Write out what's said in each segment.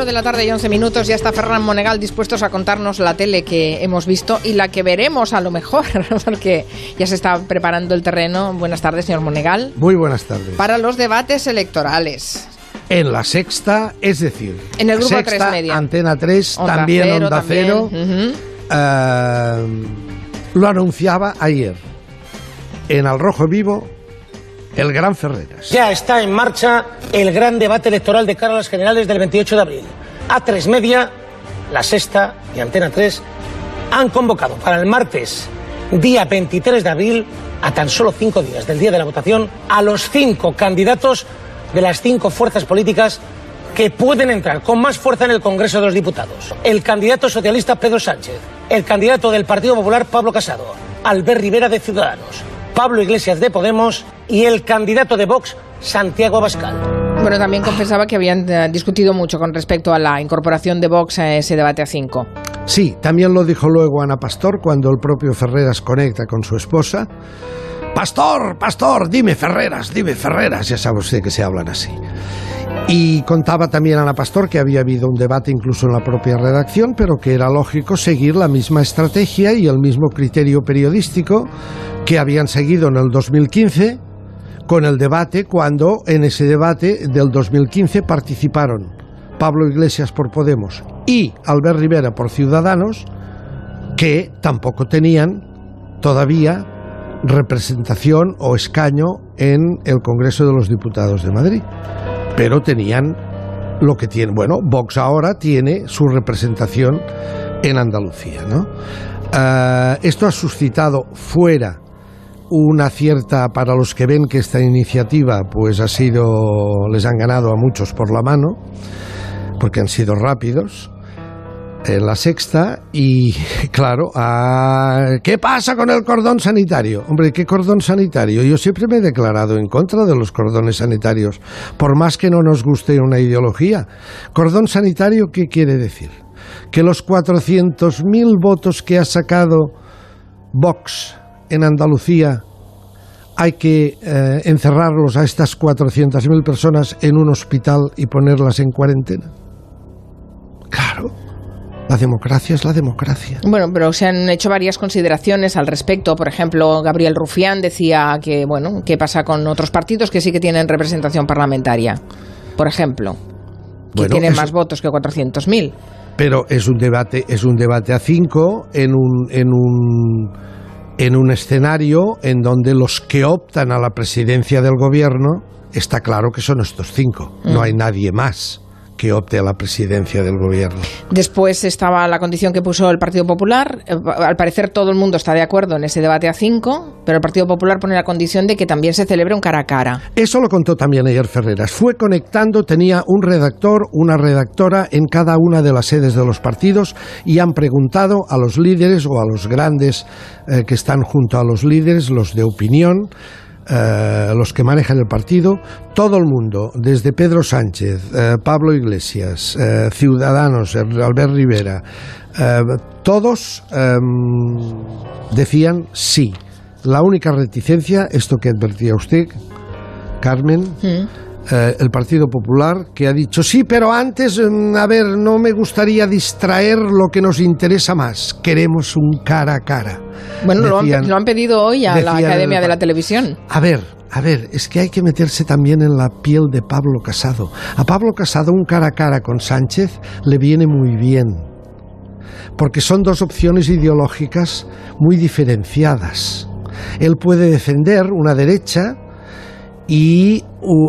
4 de la tarde y 11 minutos ya está Ferran Monegal dispuestos a contarnos la tele que hemos visto y la que veremos a lo mejor, porque ya se está preparando el terreno. Buenas tardes, señor Monegal. Muy buenas tardes. Para los debates electorales. En la sexta, es decir, en el grupo sexta, 3 media. Antena 3, Onda también Cero, Onda también. Cero, eh, lo anunciaba ayer. En Al Rojo Vivo, el Gran Ferreras. Ya está en marcha el gran debate electoral de cara a las generales del 28 de abril. A3 Media, La Sexta y Antena 3 han convocado para el martes, día 23 de abril, a tan solo cinco días del día de la votación, a los cinco candidatos de las cinco fuerzas políticas que pueden entrar con más fuerza en el Congreso de los Diputados. El candidato socialista Pedro Sánchez, el candidato del Partido Popular Pablo Casado, Albert Rivera de Ciudadanos, Pablo Iglesias de Podemos y el candidato de Vox, Santiago Abascal. Bueno, también confesaba que habían eh, discutido mucho con respecto a la incorporación de Vox a ese debate a 5. Sí, también lo dijo luego Ana Pastor cuando el propio Ferreras conecta con su esposa. Pastor, pastor, dime Ferreras, dime Ferreras, ya sabe usted que se hablan así. Y contaba también Ana Pastor que había habido un debate incluso en la propia redacción, pero que era lógico seguir la misma estrategia y el mismo criterio periodístico que habían seguido en el 2015 con el debate cuando en ese debate del 2015 participaron Pablo Iglesias por Podemos y Albert Rivera por Ciudadanos, que tampoco tenían todavía representación o escaño en el Congreso de los Diputados de Madrid, pero tenían lo que tiene, bueno, Vox ahora tiene su representación en Andalucía, ¿no? Ah, esto ha suscitado fuera una cierta para los que ven que esta iniciativa pues ha sido les han ganado a muchos por la mano porque han sido rápidos en la sexta y claro ah, ¿qué pasa con el cordón sanitario? hombre ¿qué cordón sanitario? yo siempre me he declarado en contra de los cordones sanitarios por más que no nos guste una ideología cordón sanitario ¿qué quiere decir? que los 400.000 votos que ha sacado Vox en Andalucía hay que eh, encerrarlos a estas 400.000 personas en un hospital y ponerlas en cuarentena. Claro, la democracia es la democracia. Bueno, pero se han hecho varias consideraciones al respecto. Por ejemplo, Gabriel Rufián decía que, bueno, ¿qué pasa con otros partidos que sí que tienen representación parlamentaria? Por ejemplo, que Bueno, tienen eso- más votos que 400.000. Pero es un debate, es un debate a cinco en un, en un en un escenario en donde los que optan a la presidencia del gobierno está claro que son estos cinco. No hay nadie más que opte a la presidencia del gobierno. Después estaba la condición que puso el Partido Popular. Eh, Al parecer todo el mundo está de acuerdo en ese debate a cinco, pero el Partido Popular pone la condición de que también se celebre un cara a cara. Eso lo contó también ayer Ferreras. Fue conectando, tenía un redactor, una redactora en cada una de las sedes de los partidos y han preguntado a los líderes o a los grandes eh, que están junto a los líderes, los de opinión, eh, los que manejan el partido, todo el mundo, desde Pedro Sánchez, eh, Pablo Iglesias, eh, Ciudadanos, Albert Rivera, todos em, decían sí. La única reticencia, esto que advertía usted, Carmen, eh, el Partido Popular, que ha dicho, sí, pero antes, mm, a ver, no me gustaría distraer lo que nos interesa más. Queremos un cara a cara. Bueno, lo han, Decían- lo han pedido hoy a la Academia el- de la Televisión. A ver, a ver, es que hay que meterse también en la piel de Pablo Casado. A Pablo Casado un cara a cara con Sánchez le viene muy bien, porque son dos opciones ideológicas muy diferenciadas. Él puede defender una derecha y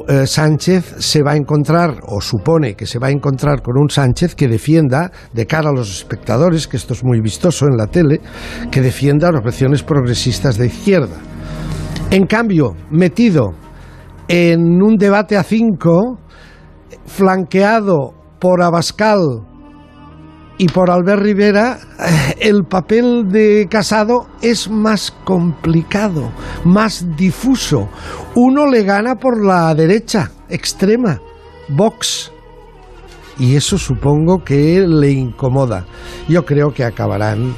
eh, Sánchez se va a encontrar, o supone que se va a encontrar con un Sánchez que defienda, de cara a los espectadores, que esto es muy vistoso en la tele, que defienda las opciones progresistas de izquierda. En cambio, metido en un debate a cinco, flanqueado por Abascal y por Albert Rivera, eh, el papel de Casado es más complicado, más difuso. Uno le gana por la derecha, extrema, Vox. Y eso supongo que le incomoda. Yo creo que acabarán...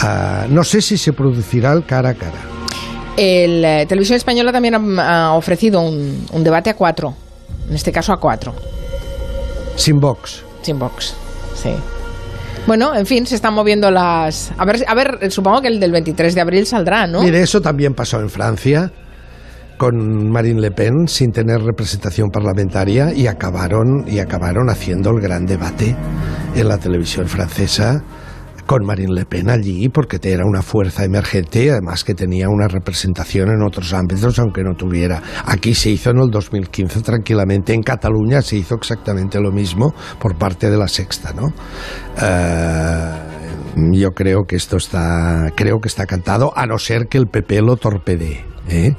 ah, no sé si se producirá el cara a cara. El, eh, Televisión Española también ha, ha ofrecido un, un debate a cuatro, en este caso a cuatro. Sin Vox. Sin Vox, sí. Bueno, en fin, se están moviendo las... A ver, a ver, supongo que el del 23 de abril saldrá, ¿no? Mire, eso también pasó en Francia con Marine Le Pen sin tener representación parlamentaria y acabaron y acabaron haciendo el gran debate en la televisión francesa con Marine Le Pen allí porque era una fuerza emergente y además que tenía una representación en otros ámbitos aunque no tuviera. Aquí se hizo en el 2015 tranquilamente, en Cataluña se hizo exactamente lo mismo por parte de la sexta, ¿no? Eh, yo creo que esto está, creo que está cantado, a no ser que el PP lo torpedee. ¿eh?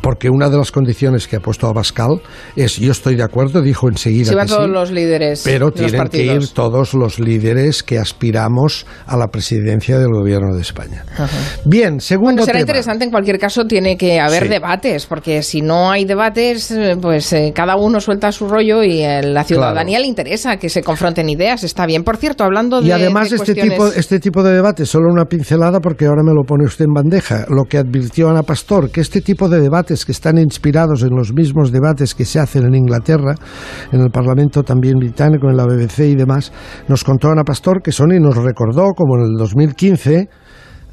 Porque una de las condiciones que ha puesto Abascal es, yo estoy de acuerdo, dijo enseguida. Van todos los líderes. Pero tienen que ir todos los líderes que aspiramos a la presidencia del gobierno de España. Bien, segundo bueno, será interesante, en cualquier caso, tiene que haber debates, porque si no hay debates, eh, pues eh, cada uno suelta su rollo y a la ciudadanía le interesa que se confronten ideas. Está bien, por cierto, hablando de. Y además, este, tipo, este tipo de debates, solo una pincelada, porque ahora me lo pone usted en bandeja, lo que advirtió Ana Pastor, que este tipo de que están inspirados en los mismos debates que se hacen en Inglaterra, en el Parlamento también británico, en la BBC y demás, nos contó Ana Pastor que Sony nos recordó, como en el 2015,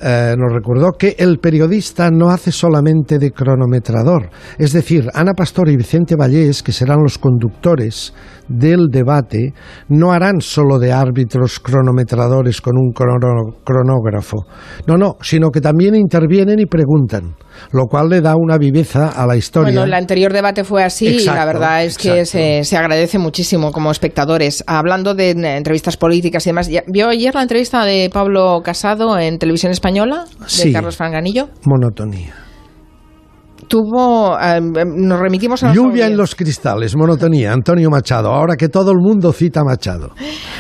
eh, nos recordó que el periodista no hace solamente de cronometrador. Es decir, Ana Pastor y Vicente Vallés, que serán los conductores del debate, no harán solo de árbitros cronometradores con un cronógrafo. No, no, sino que también intervienen y preguntan lo cual le da una viveza a la historia. Bueno, el anterior debate fue así y la verdad es que se, se, agradece muchísimo como espectadores. Hablando de entrevistas políticas y demás, ¿vio ayer la entrevista de Pablo Casado en Televisión Española? De Carlos Franganillo. Monotonía tuvo, em, em, nos remitimos a... Lluvia en los cristales, monotonía, Antonio Machado, ahora que todo el mundo cita Machado.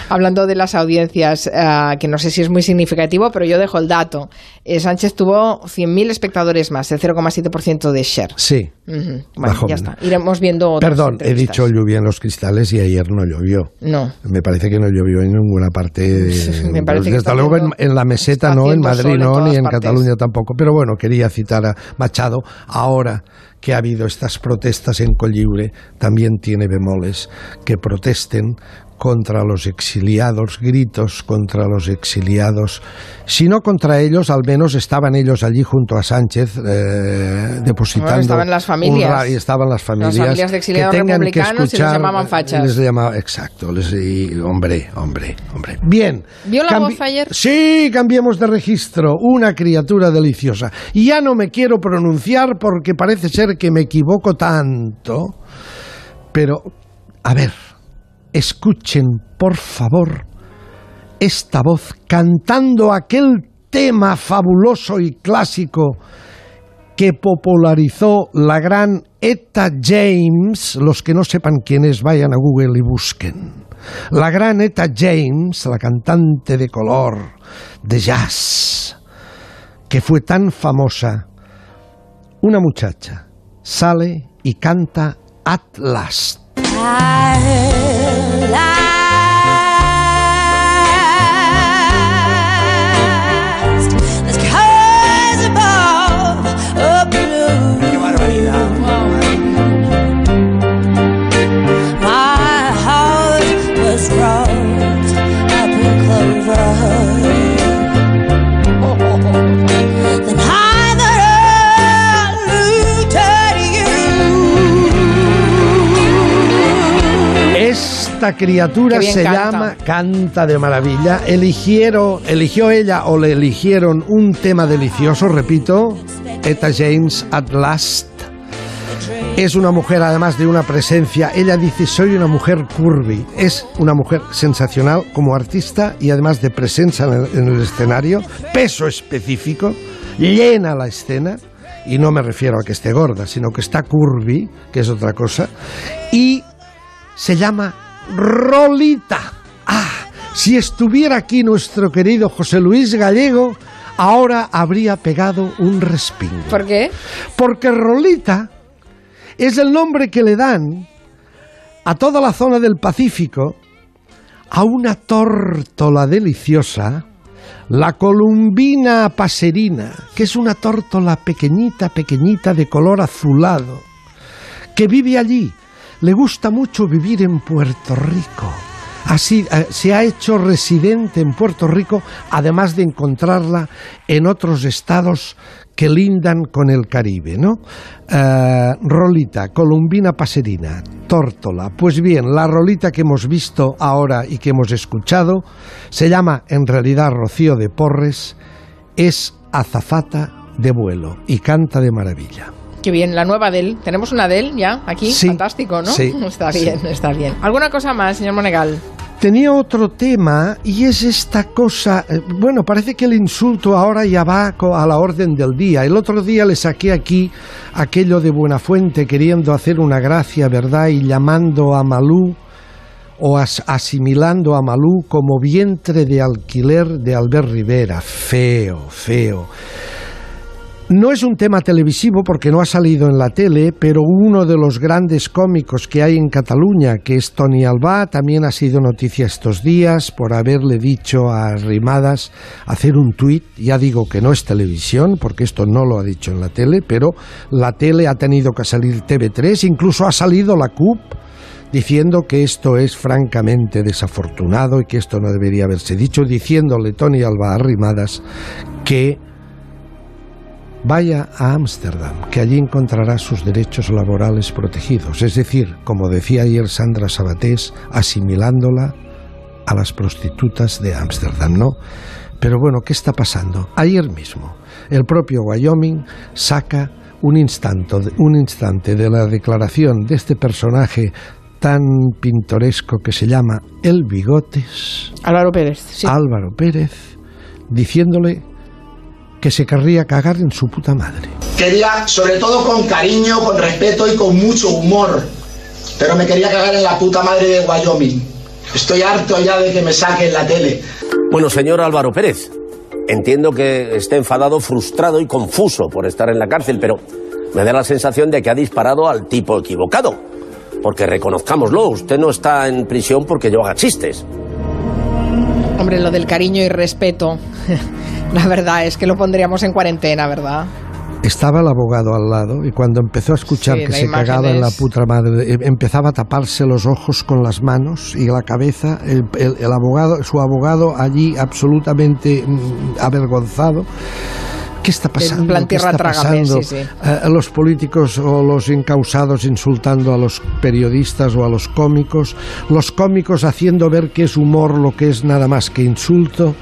Hablando de las audiencias, eh, que no sé si es muy significativo, pero yo dejo el dato. Eh, Sánchez tuvo 100.000 espectadores más, el 0,7% de share. Sí. Bueno, ya está. Iremos viendo Perdón, he dicho lluvia en los cristales y ayer no llovió. No. Me parece que no llovió en ninguna parte. De, Me parece que desde luego en, la meseta no, en Madrid no, ni en Cataluña tampoco. Pero bueno, quería citar a Machado. Ahora que ha habido estas protestas en Colliure, también tiene bemoles que protesten contra los exiliados, gritos contra los exiliados, si no contra ellos, al menos estaban ellos allí junto a Sánchez eh, depositando. estaban las familias. y estaban las familias. Las familias de exiliados republicanos y les llamaban fachas. Les llamaba, exacto, les, hombre, hombre, hombre. Bien. ¿Vio la voz ayer? Sí, cambiemos de registro. Una criatura deliciosa. Y ya no me quiero pronunciar porque parece ser que me equivoco tanto. Pero, a ver escuchen, por favor, esta voz cantando aquel tema fabuloso y clásico que popularizó la gran Etta James. Los que no sepan quién es, vayan a Google y busquen. La gran Etta James, la cantante de color, de jazz, que fue tan famosa. Una muchacha sale y canta At Last. Esta criatura se llama Canta de Maravilla. Eligieron, eligió ella o le eligieron un tema delicioso, repito, Eta James at Last. Es una mujer además de una presencia. Ella dice, soy una mujer curvy. Es una mujer sensacional como artista y además de presencia en el, en el escenario, peso específico, llena la escena. Y no me refiero a que esté gorda, sino que está curvy, que es otra cosa. Y se llama Rolita. Ah, si estuviera aquí nuestro querido José Luis Gallego, ahora habría pegado un respingo. ¿Por qué? Porque Rolita es el nombre que le dan a toda la zona del Pacífico a una tórtola deliciosa, la columbina paserina, que es una tórtola pequeñita, pequeñita de color azulado, que vive allí le gusta mucho vivir en Puerto Rico. Así eh, se ha hecho residente en Puerto Rico, además de encontrarla en otros estados que lindan con el Caribe, ¿no? Eh, rolita, Columbina Paserina, Tórtola. Pues bien, la rolita que hemos visto ahora y que hemos escuchado se llama en realidad Rocío de Porres, es azafata de vuelo y canta de maravilla. Qué bien, la nueva Del. Tenemos una Del ya aquí, fantástico, ¿no? Sí, está bien, está bien. ¿Alguna cosa más, señor Monegal? Tenía otro tema y es esta cosa, eh, bueno, parece que el insulto ahora ya va a la orden del día. El otro día le saqué aquí aquello de Buenafuente queriendo hacer una gracia, ¿verdad? Y llamando a Malú o asimilando a Malú como vientre de alquiler de Albert Rivera. Feo, feo. No es un tema televisivo porque no ha salido en la tele, pero uno de los grandes cómicos que hay en Cataluña, que es Tony Alba, también ha sido noticia estos días por haberle dicho a Rimadas hacer un tuit. Ya digo que no es televisión, porque esto no lo ha dicho en la tele, pero la tele ha tenido que salir TV3, incluso ha salido la CUP diciendo que esto es francamente desafortunado y que esto no debería haberse dicho, diciéndole Tony Alba a Rimadas que vaya a Ámsterdam, que allí encontrará sus derechos laborales protegidos, es decir, como decía ayer Sandra Sabatés, asimilándola a las prostitutas de Ámsterdam, ¿no? Pero bueno, ¿qué está pasando? Ayer mismo, el propio Wyoming saca un instante, un instante de la declaración de este personaje tan pintoresco que se llama El Bigotes. Álvaro Pérez. Álvaro Pérez, diciéndole que se querría cagar en su puta madre. Quería, sobre todo con cariño, con respeto y con mucho humor, pero me quería cagar en la puta madre de Wyoming. Estoy harto ya de que me saquen la tele. Bueno, señor Álvaro Pérez, entiendo que esté enfadado, frustrado y confuso por estar en la cárcel, pero me da la sensación de que ha disparado al tipo equivocado. Porque reconozcámoslo, usted no está en prisión porque yo haga chistes. Hombre, lo del cariño y respeto. La verdad es que lo pondríamos en cuarentena, ¿verdad? Estaba el abogado al lado y cuando empezó a escuchar que se cagaba en la puta madre, eh, empezaba a taparse los ojos con las manos y la cabeza, el, abogado, su abogado allí absolutamente mm, avergonzado. ¿Qué está pasando? ¿Qué está pasando? Eh, los políticos o los encausados insultando a los periodistas o a los cómicos, los cómicos haciendo ver que es humor lo que es nada más que insulto.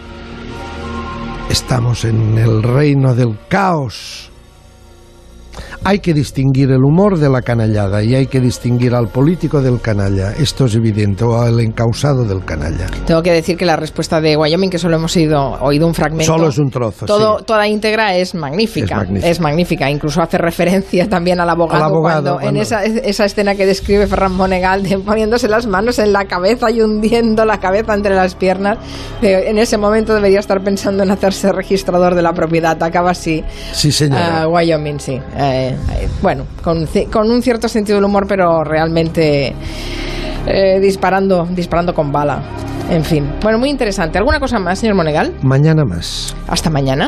Estamos en el reino del caos. Hay que distinguir el humor de la canallada y hay que distinguir al político del canalla. Esto es evidente, o al encausado del canalla. Tengo que decir que la respuesta de Wyoming, que solo hemos oído, oído un fragmento. Solo es un trozo. Todo, Toda íntegra es magnífica, es magnífica. Incluso hace referencia también al abogado, cuando, en esa, esa, escena que describe Ferran Monegal, poniéndose las manos en la cabeza y hundiendo la cabeza entre las piernas. En ese momento debería estar pensando en hacerse registrador de la propiedad. Acaba así. Sí, señor. Wyoming, sí. Eh, bueno, con, con, un cierto sentido del humor, pero realmente eh, disparando, disparando con bala. En fin, bueno, muy interesante. ¿Alguna cosa más, señor Monegal? Mañana más. Hasta mañana.